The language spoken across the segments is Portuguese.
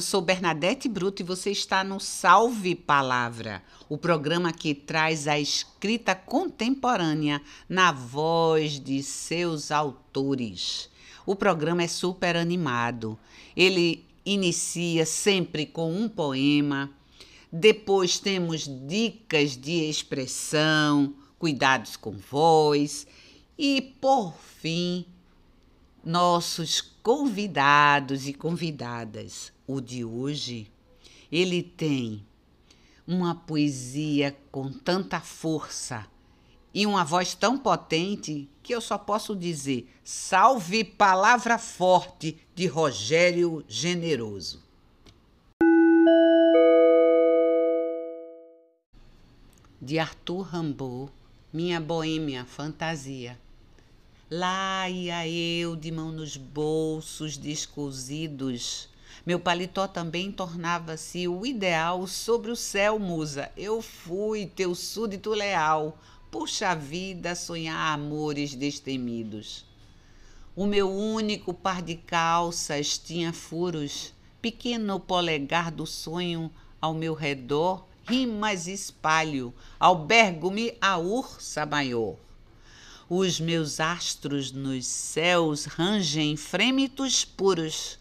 eu sou Bernadette Bruto e você está no Salve Palavra, o programa que traz a escrita contemporânea na voz de seus autores. O programa é super animado. Ele inicia sempre com um poema, depois temos dicas de expressão, cuidados com voz e, por fim, nossos convidados e convidadas. O de hoje, ele tem uma poesia com tanta força e uma voz tão potente que eu só posso dizer: salve palavra forte de Rogério Generoso. De Arthur Rimbaud, Minha Boêmia Fantasia. Lá ia eu, de mão nos bolsos descosidos. Meu paletó também tornava-se o ideal sobre o céu, musa. Eu fui teu súdito leal. Puxa vida, sonhar amores destemidos. O meu único par de calças tinha furos, pequeno polegar do sonho ao meu redor, rimas espalho, albergo-me a ursa maior. Os meus astros nos céus rangem frêmitos puros.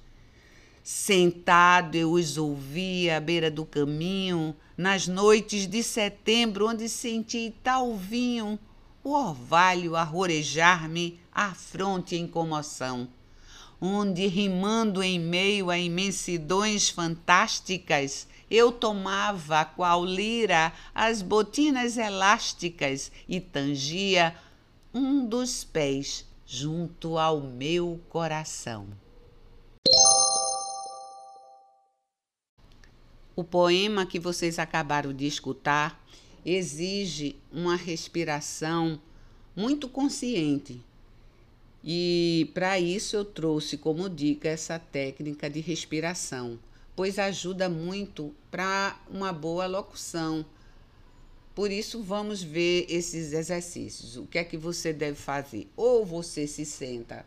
Sentado eu os ouvia à beira do caminho, nas noites de setembro, onde senti tal vinho, o orvalho a rorejar-me a fronte em comoção, onde, rimando em meio a imensidões fantásticas, eu tomava, qual lira, as botinas elásticas e tangia um dos pés junto ao meu coração. O poema que vocês acabaram de escutar exige uma respiração muito consciente. E para isso eu trouxe como dica essa técnica de respiração, pois ajuda muito para uma boa locução por isso, vamos ver esses exercícios. O que é que você deve fazer? Ou você se senta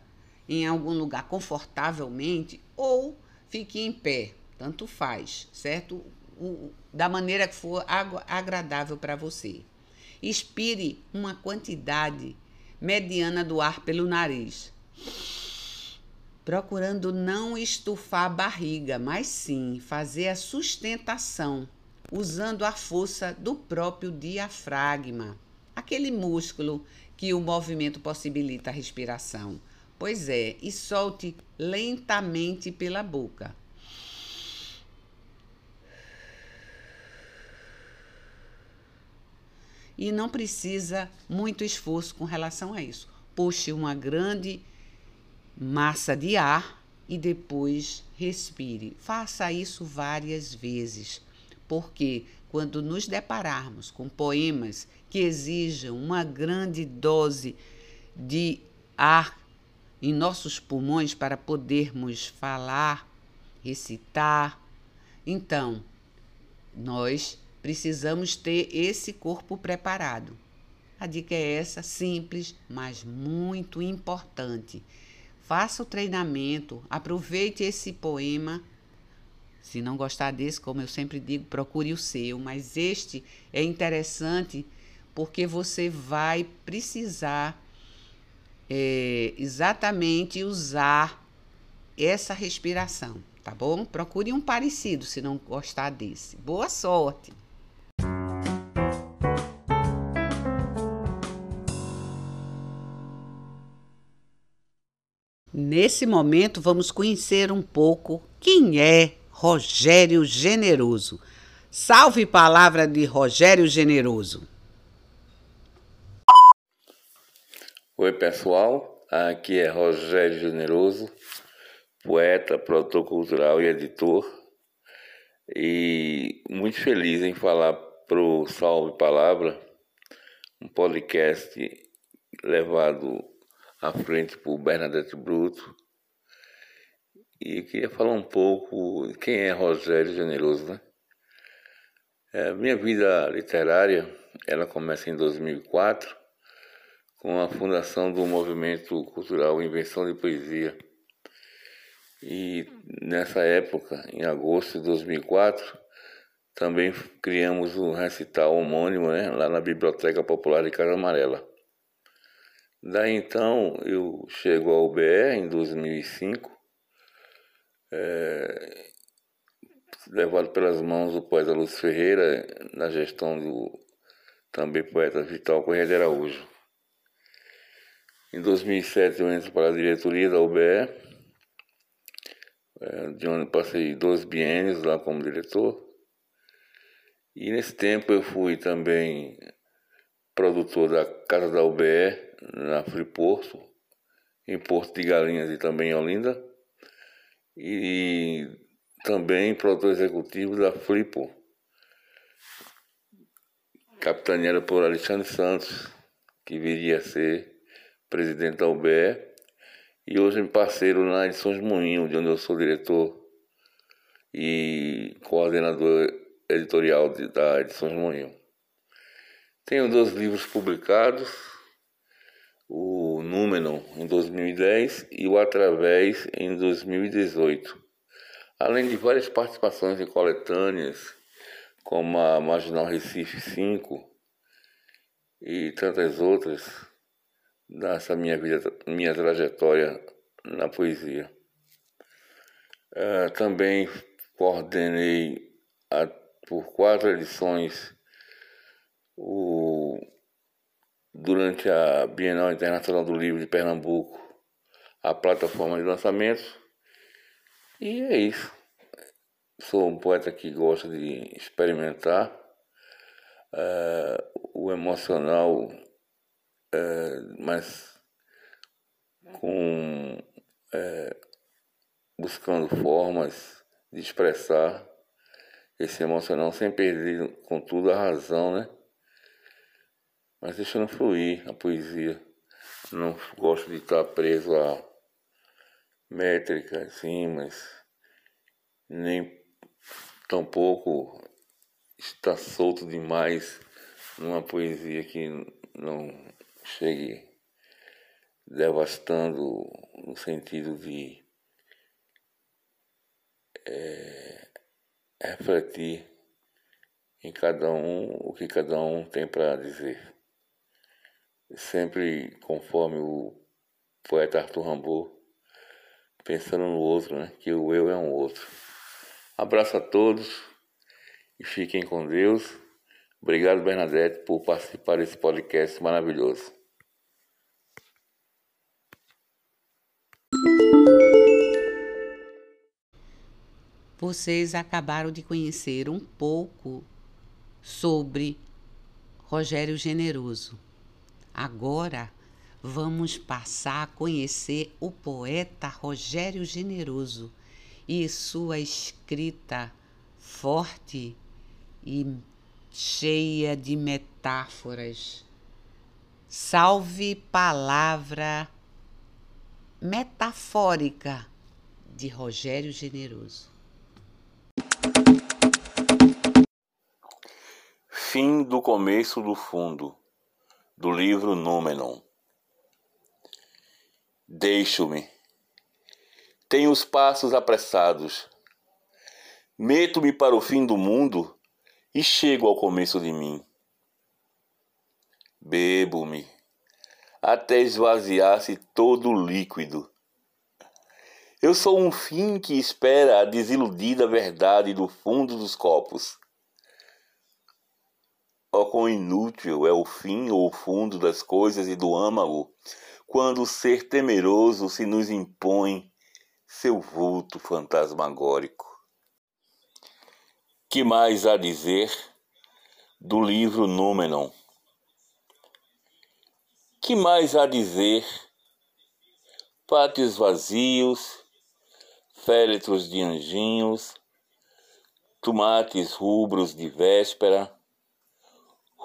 em algum lugar confortavelmente, ou fique em pé, tanto faz, certo? O, da maneira que for agradável para você. Expire uma quantidade mediana do ar pelo nariz, procurando não estufar a barriga, mas sim fazer a sustentação usando a força do próprio diafragma, aquele músculo que o movimento possibilita a respiração. Pois é, e solte lentamente pela boca. E não precisa muito esforço com relação a isso. Puxe uma grande massa de ar e depois respire. Faça isso várias vezes porque quando nos depararmos com poemas que exijam uma grande dose de ar em nossos pulmões para podermos falar, recitar, então nós precisamos ter esse corpo preparado. A dica é essa, simples, mas muito importante. Faça o treinamento, aproveite esse poema se não gostar desse, como eu sempre digo, procure o seu, mas este é interessante porque você vai precisar é, exatamente usar essa respiração, tá bom? Procure um parecido se não gostar desse. Boa sorte! Nesse momento, vamos conhecer um pouco quem é Rogério Generoso. Salve palavra de Rogério Generoso. Oi, pessoal. Aqui é Rogério Generoso, poeta, produtor cultural e editor. E muito feliz em falar pro Salve Palavra, um podcast levado à frente por Bernadette Bruto, e queria falar um pouco quem é Rogério Generoso, né? É, minha vida literária, ela começa em 2004 com a fundação do movimento cultural Invenção de Poesia. E nessa época, em agosto de 2004, também criamos um recital homônimo né, lá na Biblioteca Popular de Casa Amarela. Daí então eu chego ao BE em 2005, é, levado pelas mãos do poeta Lúcio Ferreira, na gestão do também poeta Vital Correia de Araújo. Em 2007 eu entro para a diretoria da UBE, é, de onde passei dois biênios lá como diretor. E nesse tempo eu fui também produtor da Casa da UBE na Friporto, em Porto de Galinhas e também em Olinda. E também produtor executivo da Flipo, capitaneada por Alexandre Santos, que viria a ser presidente da UBE, e. Hoje é parceiro na Edições Moinho, de onde eu sou diretor e coordenador editorial de, da Edições Moinho. Tenho dois livros publicados, o Númenon em 2010 e o Através em 2018, além de várias participações em coletâneas, como a Marginal Recife 5 e tantas outras nessa minha vida, minha trajetória na poesia. Uh, também coordenei a, por quatro edições o, durante a Bienal Internacional do Livro de Pernambuco a plataforma de lançamentos. E é isso. Sou um poeta que gosta de experimentar. Uh, o emocional, uh, mas com uh, buscando formas de expressar esse emocional sem perder, contudo, a razão, né? Mas deixando fluir a poesia. Não gosto de estar preso a métricas, rimas, nem tampouco estar solto demais numa poesia que não chegue devastando no sentido de é, refletir em cada um o que cada um tem para dizer. Sempre conforme o poeta Arthur Rimbaud, pensando no outro, né? que o eu é um outro. Abraço a todos e fiquem com Deus. Obrigado, Bernadette, por participar desse podcast maravilhoso. Vocês acabaram de conhecer um pouco sobre Rogério Generoso. Agora vamos passar a conhecer o poeta Rogério Generoso e sua escrita forte e cheia de metáforas. Salve palavra metafórica de Rogério Generoso. Fim do começo do fundo, do livro Númenon. Deixo-me. Tenho os passos apressados. Meto-me para o fim do mundo e chego ao começo de mim. Bebo-me até esvaziar-se todo o líquido. Eu sou um fim que espera a desiludida verdade do fundo dos copos. Ó quão inútil é o fim ou o fundo das coisas e do âmago, quando o ser temeroso se nos impõe seu vulto fantasmagórico. Que mais há a dizer do livro Númenon? Que mais há a dizer? Pátios vazios, féretros de anjinhos, tomates rubros de véspera,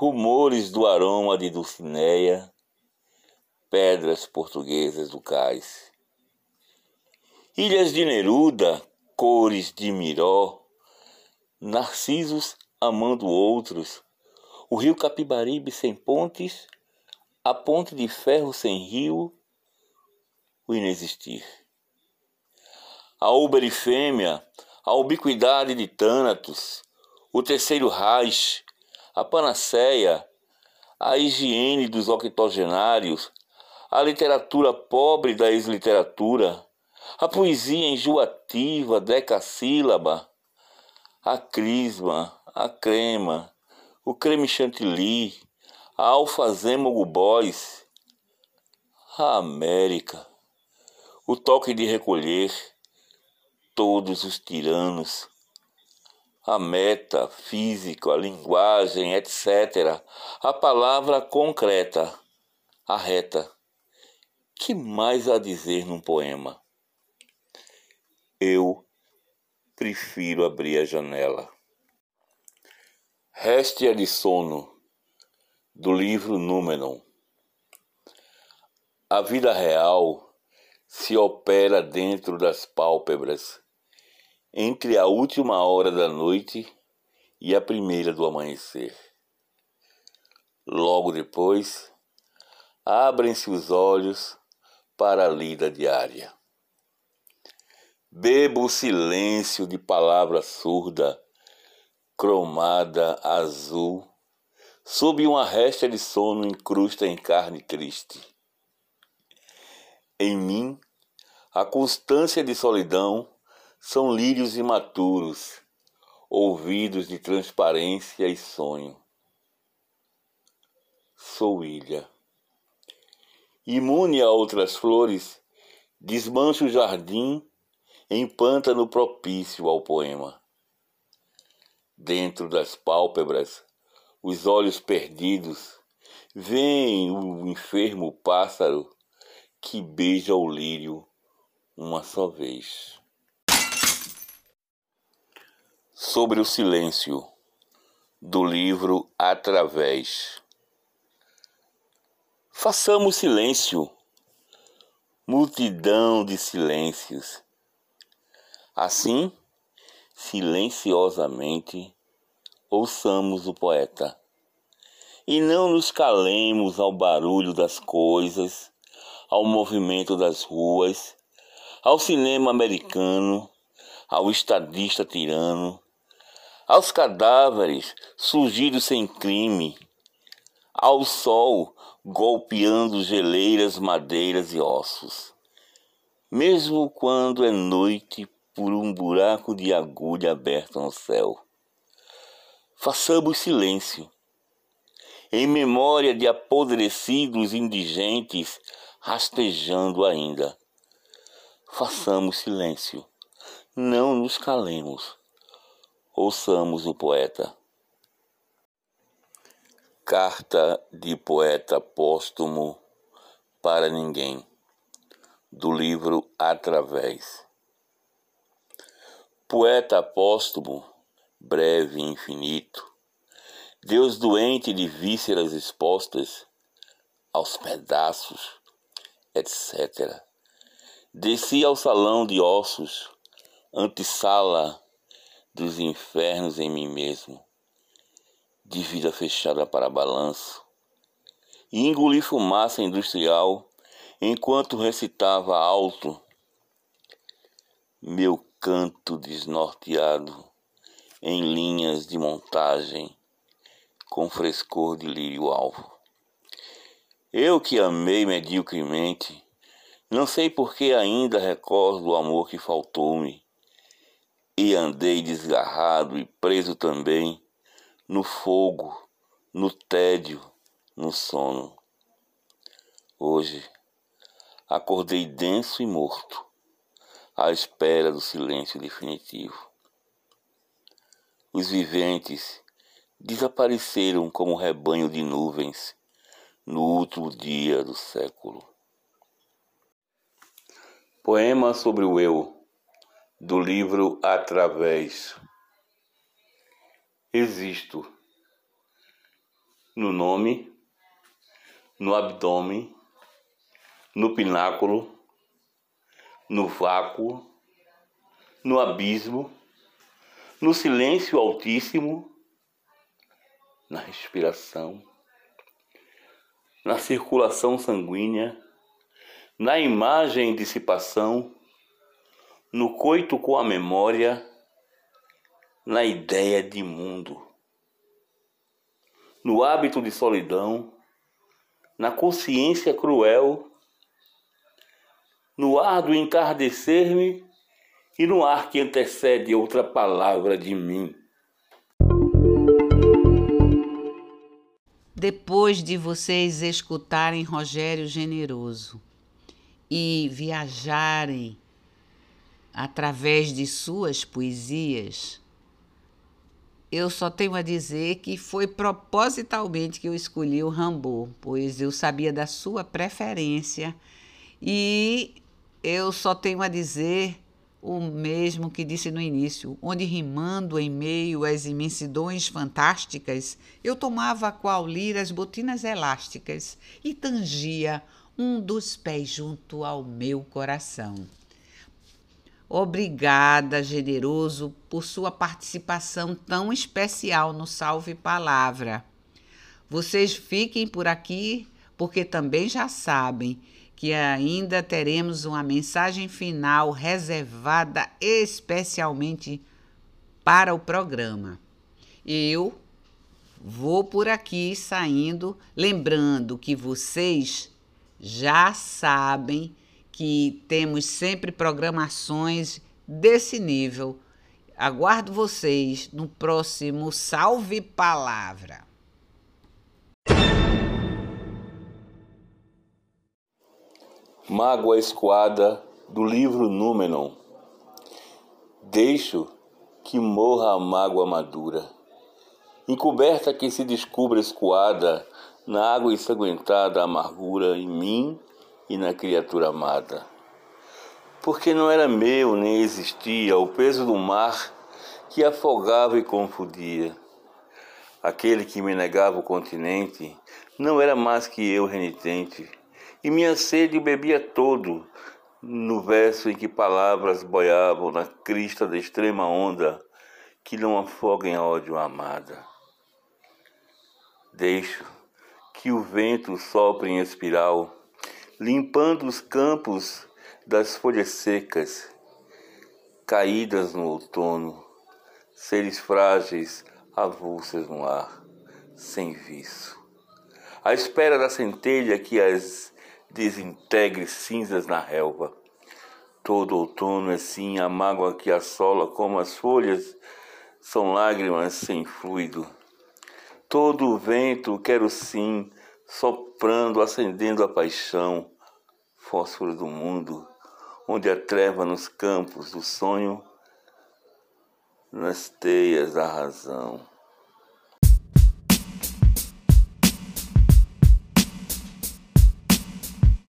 rumores do aroma de Dulcineia, pedras portuguesas do cais. Ilhas de Neruda, cores de Miró, narcisos amando outros, o rio Capibaribe sem pontes, a ponte de ferro sem rio, o inexistir. a uberifêmia, a ubiquidade de Thanatos, o terceiro Reich, a panaceia, a higiene dos octogenários, a literatura pobre da ex-literatura, a poesia enjoativa, decassílaba, a crisma, a crema, o creme chantilly, a alfazema boys, a América, o toque de recolher, todos os tiranos, a meta física, a linguagem, etc., a palavra concreta, a reta. Que mais a dizer num poema? Eu prefiro abrir a janela. Réstia de sono, do livro Númenon. A vida real se opera dentro das pálpebras entre a última hora da noite e a primeira do amanhecer. Logo depois, abrem-se os olhos para a lida diária. Bebo o silêncio de palavra surda, cromada azul, sob uma resta de sono incrusta em carne triste. Em mim, a constância de solidão são lírios imaturos, ouvidos de transparência e sonho. Sou ilha. Imune a outras flores, desmancho o jardim em pântano propício ao poema. Dentro das pálpebras, os olhos perdidos, veem o enfermo pássaro que beija o lírio uma só vez sobre o silêncio do livro Através. Façamos silêncio, multidão de silêncios. Assim, silenciosamente, ouçamos o poeta e não nos calemos ao barulho das coisas, ao movimento das ruas, ao cinema americano, ao estadista tirano, aos cadáveres surgidos sem crime, ao sol golpeando geleiras, madeiras e ossos. Mesmo quando é noite por um buraco de agulha aberto no céu. Façamos silêncio, em memória de apodrecidos indigentes rastejando ainda. Façamos silêncio, não nos calemos Ouçamos o poeta. Carta de poeta póstumo para ninguém, do livro Através. Poeta póstumo, breve e infinito, Deus doente de vísceras expostas aos pedaços, etc. Desci ao salão de ossos, antessala dos infernos em mim mesmo, de vida fechada para balanço, e engoli fumaça industrial enquanto recitava alto meu canto desnorteado em linhas de montagem com frescor de lírio alvo. Eu que amei mediocremente, não sei por que ainda recordo o amor que faltou-me e andei desgarrado e preso também no fogo, no tédio, no sono. Hoje acordei denso e morto, à espera do silêncio definitivo. Os viventes desapareceram como um rebanho de nuvens no último dia do século. Poema sobre o eu do livro Através. Existo no nome, no abdômen, no pináculo, no vácuo, no abismo, no silêncio altíssimo, na respiração, na circulação sanguínea, na imagem e dissipação no coito com a memória, na ideia de mundo, no hábito de solidão, na consciência cruel, no ar do entardecer-me e no ar que antecede outra palavra de mim. Depois de vocês escutarem Rogério Generoso e viajarem através de suas poesias, eu só tenho a dizer que foi propositalmente que eu escolhi o Rambo, pois eu sabia da sua preferência e eu só tenho a dizer o mesmo que disse no início, onde rimando em meio às imensidões fantásticas, eu tomava qual lira as botinas elásticas e tangia um dos pés junto ao meu coração. Obrigada, generoso, por sua participação tão especial no Salve Palavra. Vocês fiquem por aqui, porque também já sabem que ainda teremos uma mensagem final reservada especialmente para o programa. Eu vou por aqui saindo, lembrando que vocês já sabem que temos sempre programações desse nível. Aguardo vocês no próximo Salve Palavra. Mágoa escoada do livro Númenon. Deixo que morra a mágoa madura, encoberta que se descubra escoada na água ensanguentada a amargura em mim e na criatura amada. Porque não era meu nem existia o peso do mar que afogava e confundia. Aquele que me negava o continente não era mais que eu renitente e minha sede bebia todo no verso em que palavras boiavam na crista da extrema onda que não afoga em ódio a amada. Deixo que o vento sopre em espiral, limpando os campos das folhas secas, caídas no outono, seres frágeis avulsas no ar, sem viço. À espera da centelha que as desintegre cinzas na relva. Todo outono é sim a mágoa que assola, como as folhas são lágrimas sem fluido. Todo o vento quero sim, soprando, acendendo a paixão, fósforo do mundo, onde a treva nos campos do sonho, nas teias da razão.